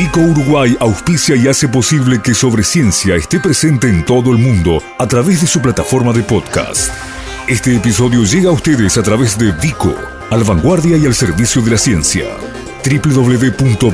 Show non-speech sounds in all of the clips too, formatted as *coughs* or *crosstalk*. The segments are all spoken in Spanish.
Vico Uruguay auspicia y hace posible que Sobre Ciencia esté presente en todo el mundo a través de su plataforma de podcast. Este episodio llega a ustedes a través de Vico, al vanguardia y al servicio de la ciencia. www.vico.com.uy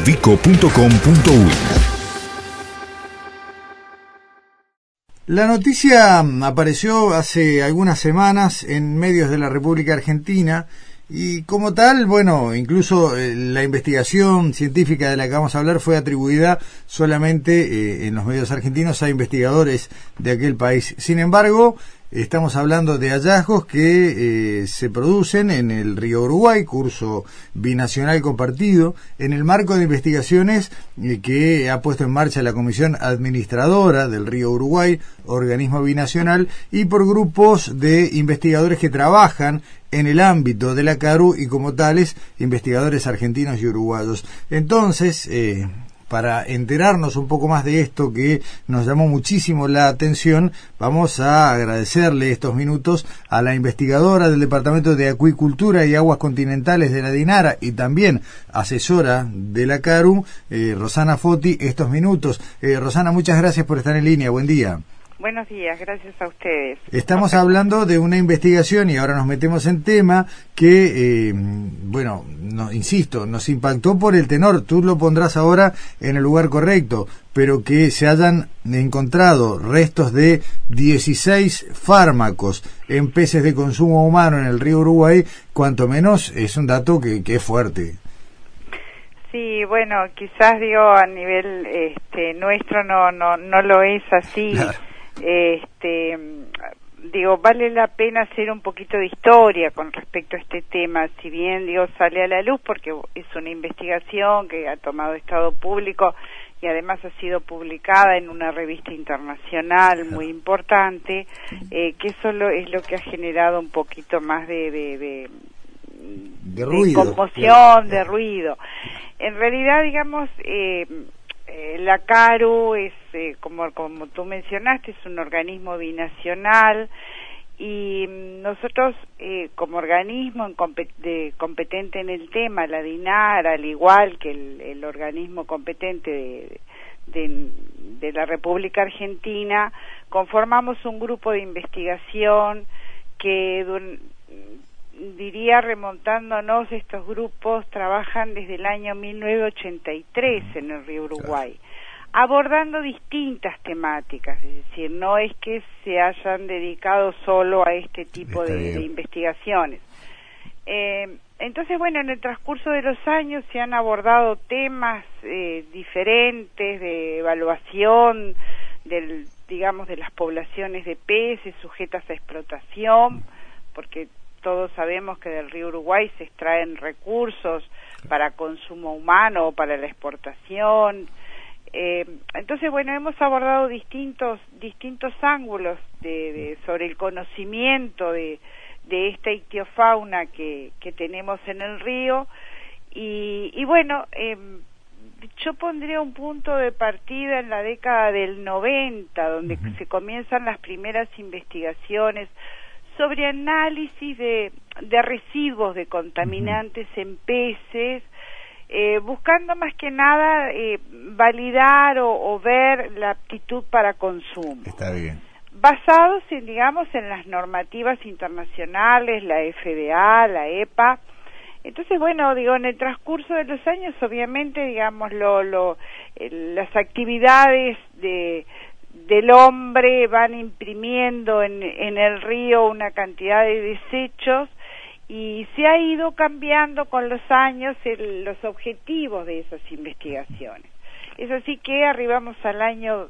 La noticia apareció hace algunas semanas en medios de la República Argentina y como tal, bueno, incluso eh, la investigación científica de la que vamos a hablar fue atribuida solamente eh, en los medios argentinos a investigadores de aquel país. Sin embargo, Estamos hablando de hallazgos que eh, se producen en el río Uruguay, curso binacional compartido, en el marco de investigaciones que ha puesto en marcha la Comisión Administradora del río Uruguay, organismo binacional, y por grupos de investigadores que trabajan en el ámbito de la CARU y como tales investigadores argentinos y uruguayos. Entonces, eh, para enterarnos un poco más de esto que nos llamó muchísimo la atención, vamos a agradecerle estos minutos a la investigadora del Departamento de Acuicultura y Aguas Continentales de la DINARA y también asesora de la CARU, eh, Rosana Foti, estos minutos. Eh, Rosana, muchas gracias por estar en línea. Buen día. Buenos días, gracias a ustedes. Estamos hablando de una investigación y ahora nos metemos en tema que, eh, bueno, no, insisto, nos impactó por el tenor, tú lo pondrás ahora en el lugar correcto, pero que se hayan encontrado restos de 16 fármacos en peces de consumo humano en el río Uruguay, cuanto menos es un dato que, que es fuerte. Sí, bueno, quizás digo a nivel este, nuestro no, no, no lo es así este digo vale la pena hacer un poquito de historia con respecto a este tema si bien digo sale a la luz porque es una investigación que ha tomado estado público y además ha sido publicada en una revista internacional muy importante eh, que eso es lo que ha generado un poquito más de, de, de, conmoción de ruido. En realidad digamos eh, eh, la CARU es, eh, como, como tú mencionaste, es un organismo binacional y nosotros eh, como organismo competente en el tema, la DINAR, al igual que el, organismo competente de, de, la República Argentina, conformamos un grupo de investigación que diría remontándonos, estos grupos trabajan desde el año 1983 en el río Uruguay, abordando distintas temáticas, es decir, no es que se hayan dedicado solo a este tipo de, investigaciones. Eh, entonces, bueno, en el transcurso de los años se han abordado temas eh, diferentes de evaluación del, digamos, de las poblaciones de peces sujetas a explotación, porque todos sabemos que del río Uruguay se extraen recursos para consumo humano o para la exportación. Eh, entonces, bueno, hemos abordado distintos, distintos ángulos de, sobre el conocimiento de, de esta ictiofauna que, que tenemos en el río. Y, y bueno, eh, yo pondría un punto de partida en la década del 90, donde se comienzan las primeras investigaciones sobre análisis de, de residuos de contaminantes en peces, eh, buscando más que nada eh, validar o, ver la aptitud para consumo. Está bien. Basados en, digamos, en las normativas internacionales, la FDA, la EPA. Entonces, bueno, digo, en el transcurso de los años, obviamente, digamos, lo, lo, eh, las actividades de, del hombre van imprimiendo en, en el río una cantidad de desechos y se ha ido cambiando con los años los objetivos de esas investigaciones. Es así que arribamos al año,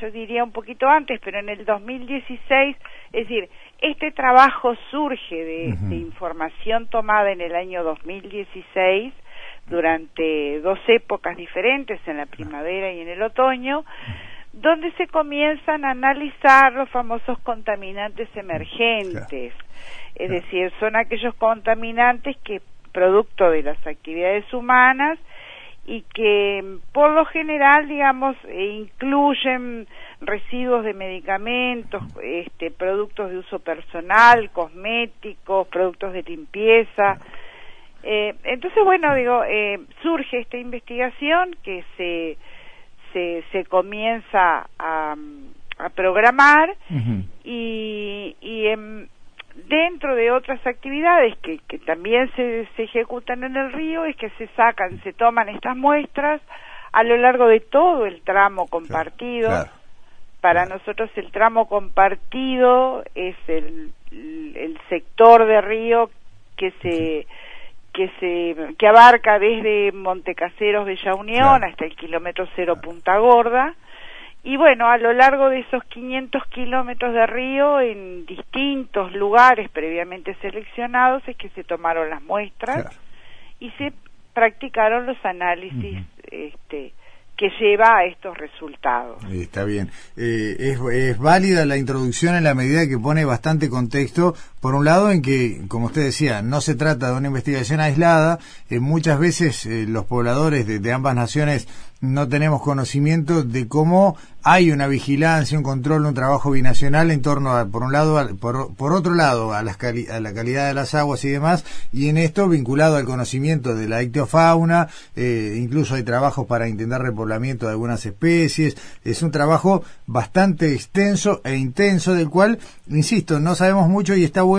yo diría un poquito antes, pero en el 2016, es decir, este trabajo surge de, de información tomada en el año 2016 durante dos épocas diferentes, en la primavera y en el otoño, donde se comienzan a analizar los famosos contaminantes emergentes. Es decir, son aquellos contaminantes que producto de las actividades humanas y que por lo general, digamos, eh, incluyen residuos de medicamentos, este, productos de uso personal, cosméticos, productos de limpieza. Eh, entonces, bueno, digo, eh, surge esta investigación que se, se, se comienza a, a programar y, y en, dentro de otras actividades que, que también se, se ejecutan en el río es que se sacan, se toman estas muestras a lo largo de todo el tramo compartido. Para nosotros el tramo compartido es el, el sector de río que se que se que abarca desde Montecaseros Bella Unión hasta el kilómetro cero Punta Gorda y bueno a lo largo de esos 500 kilómetros de río en distintos lugares previamente seleccionados es que se tomaron las muestras y se practicaron los análisis este que lleva a estos resultados. Está bien. Eh, es, es, válida la introducción en la medida que pone bastante contexto, por un lado, en que, como usted decía, no se trata de una investigación aislada, eh, muchas veces eh, los pobladores de, ambas naciones no tenemos conocimiento de cómo hay una vigilancia, un control, un trabajo binacional en torno a, por un lado, por, por, otro lado, a, las a, la calidad de las aguas y demás, y en esto vinculado al conocimiento de la ictiofauna, eh, incluso hay trabajos para intentar repoblamiento de algunas especies, es un trabajo bastante extenso e intenso del cual, insisto, no sabemos mucho y está bueno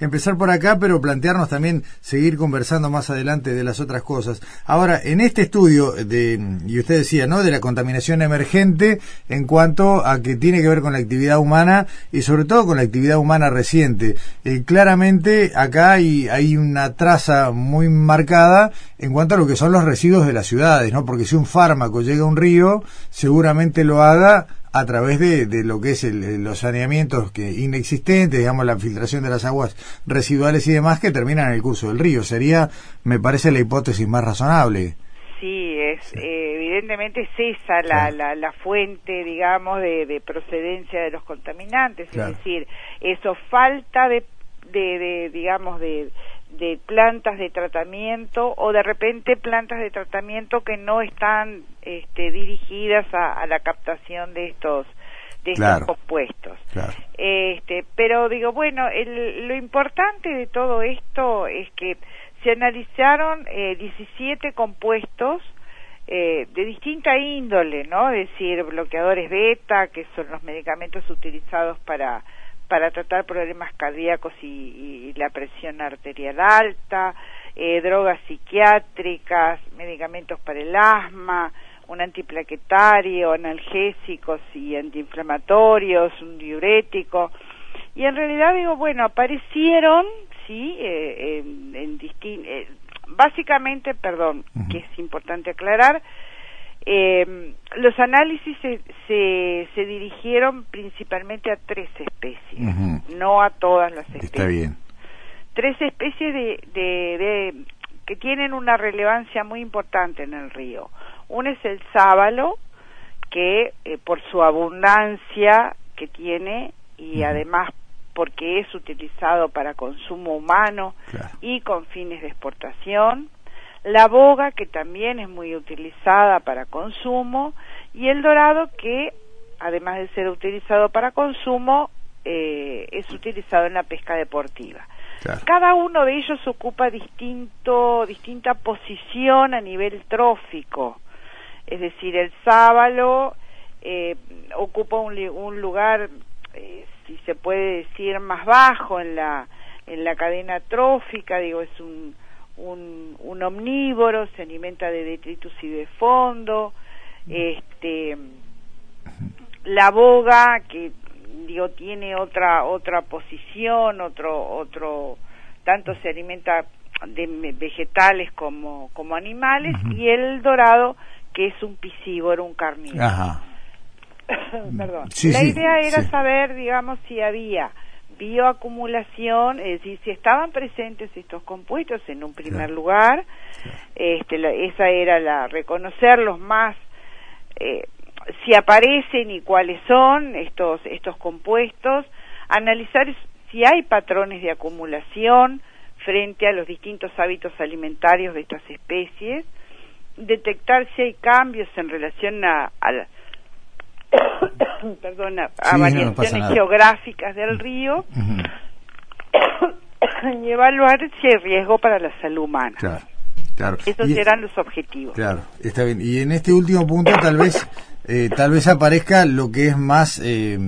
empezar por acá, pero plantearnos también seguir conversando más adelante de las otras cosas. Ahora, en este estudio de, y usted decía, ¿no? De la contaminación emergente en cuanto a que tiene que ver con la actividad humana y sobre todo con la actividad humana reciente. Eh, claramente acá hay una traza muy marcada en cuanto a lo que son los residuos de las ciudades, ¿no? Porque si un fármaco llega a un río, seguramente lo haga a través de, de lo que es el, los saneamientos que inexistentes, digamos, la filtración de las aguas residuales y demás que terminan en el curso del río. Sería, me parece, la hipótesis más razonable. Sí, es eh, evidentemente es esa la, la, la fuente, digamos, de, de, procedencia de los contaminantes, es decir, eso falta de, de, de digamos, de, de plantas de tratamiento o de repente plantas de tratamiento que no están este, dirigidas a, a la captación de estos de estos compuestos. Claro. Este, pero digo, bueno, el, lo importante de todo esto es que se analizaron eh, 17 compuestos eh, de distinta índole, ¿no? Es decir, bloqueadores beta, que son los medicamentos utilizados para para tratar problemas cardíacos y, y la presión arterial alta, eh, drogas psiquiátricas, medicamentos para el asma, un antiplaquetario, analgésicos y antiinflamatorios, un diurético. Y en realidad digo, bueno, aparecieron sí, eh, en, en eh, básicamente, perdón, que es importante aclarar, eh, los análisis se, se, se, dirigieron principalmente a tres especies, no a todas las especies. Está bien. Tres especies de, de, de, que tienen una relevancia muy importante en el río. Uno es el sábalo, que eh, por su abundancia que tiene y además porque es utilizado para consumo humano y con fines de exportación, la boga que también es muy utilizada para consumo y el dorado que además de ser utilizado para consumo eh, es utilizado en la pesca deportiva. Cada uno de ellos ocupa distinto, distinta posición a nivel trófico. Es decir, el sábalo eh, ocupa un, un lugar eh, si se puede decir, más bajo en la, en la cadena trófica, digo, es un, un, un omnívoro, se alimenta de detritus y de fondo, este, la boga, que digo, tiene otra, otra posición, otro, otro, tanto se alimenta de vegetales como, como animales, y el dorado, que es un piscívoro, un carnívoro. Ajá. *coughs* Perdón. la idea era saber, digamos, si había bioacumulación, es decir, si estaban presentes estos compuestos en un primer lugar, este, la, esa era la reconocerlos más, eh, si aparecen y cuáles son estos estos compuestos, analizar si hay patrones de acumulación frente a los distintos hábitos alimentarios de estas especies, detectar si hay cambios en relación a, a, *coughs* perdona, a variaciones geográficas del río y evaluar si hay riesgo para la salud humana. Claro, claro. Esos Y- serán los objetivos. Claro, está bien. Y en este último punto tal vez eh, tal vez aparezca lo que es más eh,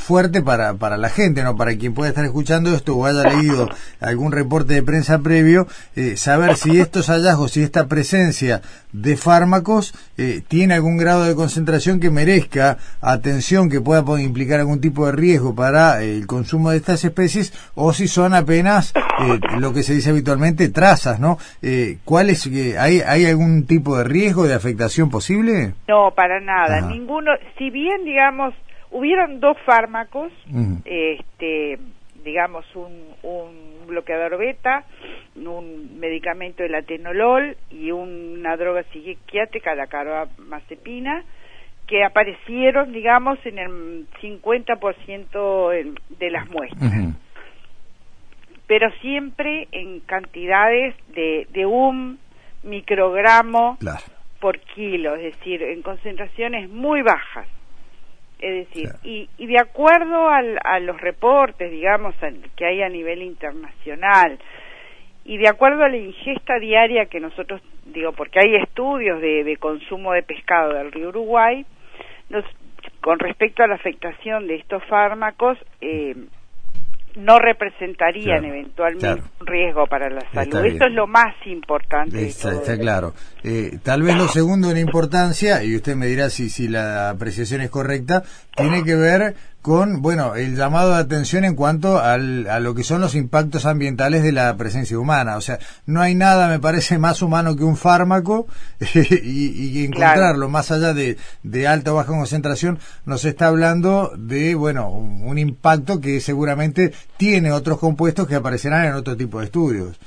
fuerte para, para la gente, no para quien pueda estar escuchando esto o haya leído algún reporte de prensa previo, eh, saber si estos hallazgos, si esta presencia de fármacos eh, tiene algún grado de concentración que merezca atención, que pueda implicar algún tipo de riesgo para eh, el consumo de estas especies, o si son apenas lo que se dice habitualmente trazas, ¿no? ¿Cuál es, hay, ¿Hay algún tipo de riesgo de afectación posible? No, para nada. Ajá. Ninguno, si bien, digamos, hubieron dos fármacos, este, digamos, un, un bloqueador beta, un medicamento, el atenolol, y una droga psiquiátrica, la carbamazepina, que aparecieron, digamos, en el 50% en- de las muestras. Pero siempre en cantidades de, de un microgramo Claro. Por kilo, es decir, en concentraciones muy bajas. Es decir, Claro. y, y de acuerdo al- a los reportes, digamos, al- que hay a nivel internacional, y de acuerdo a la ingesta diaria que nosotros, digo, porque hay estudios de, de consumo de pescado del río Uruguay, nos- con respecto a la afectación de estos fármacos, eh, no representarían Claro, eventualmente claro. un riesgo para la salud. Esto es lo más importante. Está, claro. Eh, tal vez lo segundo en importancia, y usted me dirá si, si la apreciación es correcta, tiene que ver con, bueno, el llamado de atención en cuanto al, a lo que son los impactos ambientales de la presencia humana. O sea, no hay nada, me parece, más humano que un fármaco *laughs* y, y encontrarlo más allá de, de alta o baja concentración, nos está hablando de, bueno, un, un impacto que seguramente tiene otros compuestos que aparecerán en otro tipo de estudios.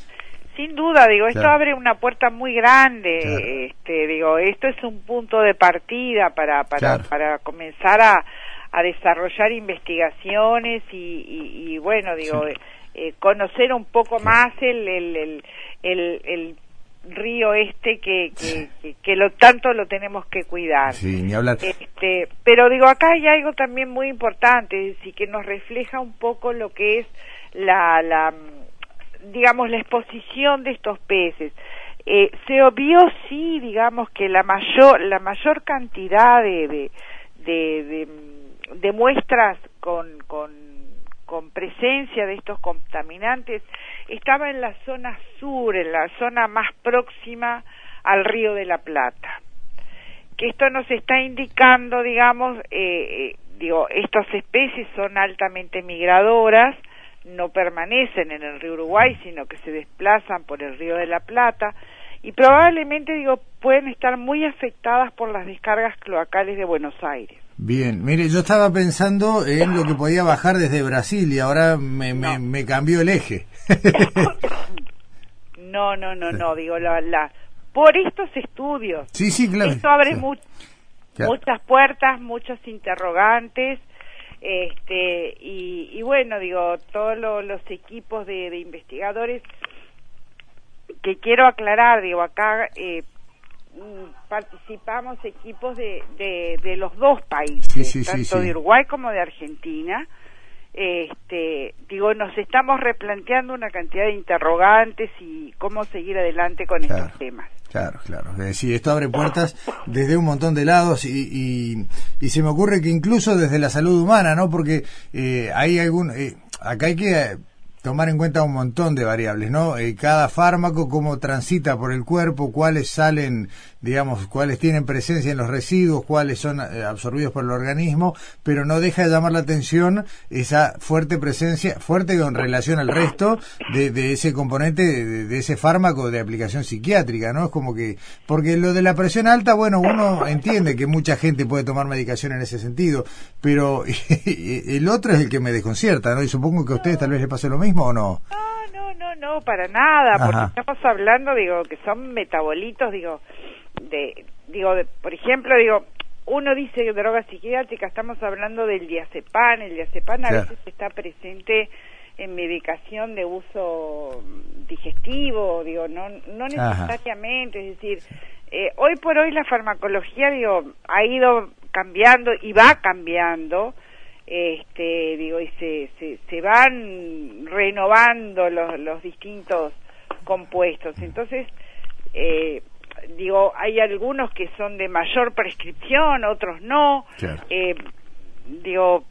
Sin duda, digo, esto Claro. abre una puerta muy grande. Claro. Este, digo, esto es un punto de partida para para, para comenzar a, a desarrollar investigaciones y, y, y, bueno, digo, eh, eh, conocer un poco más el el, el, el, el río este que que, que, que lo tanto lo tenemos que cuidar. Sí, ni hablar. Este, pero digo, acá hay algo también muy importante, es decir, que nos refleja un poco lo que es la, la digamos, la exposición de estos peces. Eh, se obvió sí, digamos, que la mayor, la mayor cantidad de, de, de, de, de muestras con, con, con presencia de estos contaminantes estaba en la zona sur, en la zona más próxima al río de la Plata que esto nos está indicando, digamos, eh, eh, digo, estas especies son altamente migradoras, no permanecen en el río Uruguay, sino que se desplazan por el río de la Plata y probablemente, digo, pueden estar muy afectadas por las descargas cloacales de Buenos Aires. Bien, mire, yo estaba pensando en lo que podía bajar desde Brasil y ahora me, me, No. me cambió el eje. *laughs* No, no, no, no, digo, la, la, por estos estudios. sí, sí, claro. Esto abre Sí, mu- claro. muchas puertas, muchos interrogantes, este y, y bueno, digo, todos lo- los equipos de, de investigadores que quiero aclarar, digo, acá eh, participamos equipos de, de, de los dos países, Sí, sí, sí, tanto sí. de Uruguay como de Argentina. Este, digo, nos estamos replanteando una cantidad de interrogantes y cómo seguir adelante con Claro. estos temas. Claro, claro. Es decir, esto abre puertas desde un montón de lados y, y, y se me ocurre que incluso desde la salud humana, ¿no? Porque eh, hay algún... eh, acá hay que tomar en cuenta un montón de variables, ¿no? Eh, cada fármaco, cómo transita por el cuerpo, cuáles salen, digamos, cuáles tienen presencia en los residuos, cuáles son eh, absorbidos por el organismo, pero no deja de llamar la atención esa fuerte presencia, fuerte en relación al resto de, de ese componente, de, de ese fármaco de aplicación psiquiátrica, ¿no? Es como que, porque lo de la presión alta, bueno, uno entiende que mucha gente puede tomar medicación en ese sentido, pero *laughs* el otro es el que me desconcierta, ¿no? Y supongo que a ustedes tal vez les pase lo mismo o no. No, no, no, no, para nada, Ajá. porque estamos hablando, digo, que son metabolitos, digo, de, digo, de- por ejemplo, digo, uno dice droga psiquiátrica, estamos hablando del diazepam, el diazepam a Claro. veces está presente en medicación de uso digestivo, digo, no, no Ajá. necesariamente, es decir, eh, hoy por hoy la farmacología, digo, ha ido cambiando y va cambiando, este digo y se, se, se van renovando los, los distintos compuestos. Entonces eh, digo hay algunos que son de mayor prescripción otros no. Eh, digo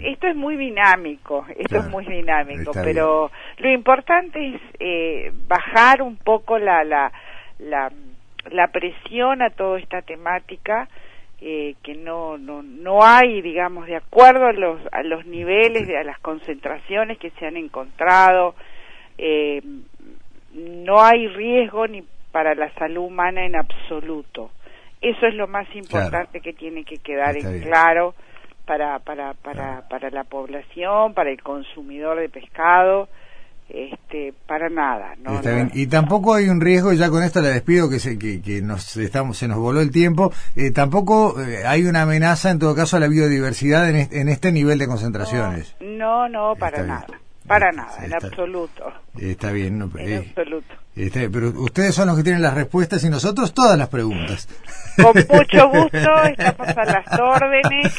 esto es muy dinámico, esto es muy dinámico, pero lo importante es eh, bajar un poco la, la, la, la presión a toda esta temática eh, que no, no, no hay, digamos, de acuerdo a los, a los niveles, a las concentraciones que se han encontrado, eh, no hay riesgo ni para la salud humana en absoluto. Eso es lo más importante que tiene que quedar en claro para, para, para, para la población, para el consumidor de pescado este, para nada. ¿no? Y tampoco hay un riesgo, ya con esto le despido que se, que, que nos estamos, se nos voló el tiempo, eh, tampoco eh, hay una amenaza en todo caso a la biodiversidad en este, en este nivel de concentraciones. No, no, para nada. Para nada, en absoluto. Está bien, no, en eh, absoluto. pero ustedes son los que tienen las respuestas y nosotros todas las preguntas. Con *laughs* mucho gusto, estamos a las órdenes.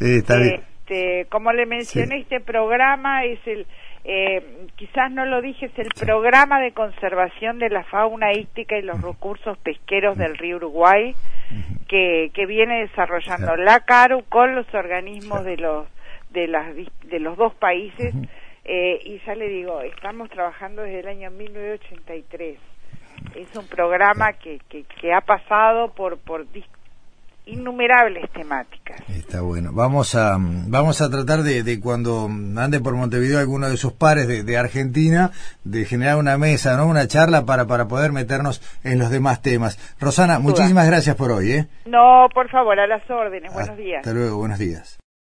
Está bien. Este, como le mencioné, este programa es el eh, quizás no lo dije, es el programa de conservación de la fauna ística y los recursos pesqueros del río Uruguay que, que viene desarrollando la CARU con los organismos de los de las de los dos países. Eh, y ya le digo estamos trabajando desde el año 1983 es un programa que, que, que ha pasado por por innumerables temáticas. Está bueno. Vamos a vamos a tratar de, de cuando ande por Montevideo alguno de sus pares de, de, Argentina de generar una mesa, no, una charla para para poder meternos en los demás temas. Rosana, muchísimas gracias por hoy, ¿eh? No, por favor, a las órdenes. Buenos días. Hasta luego, buenos días.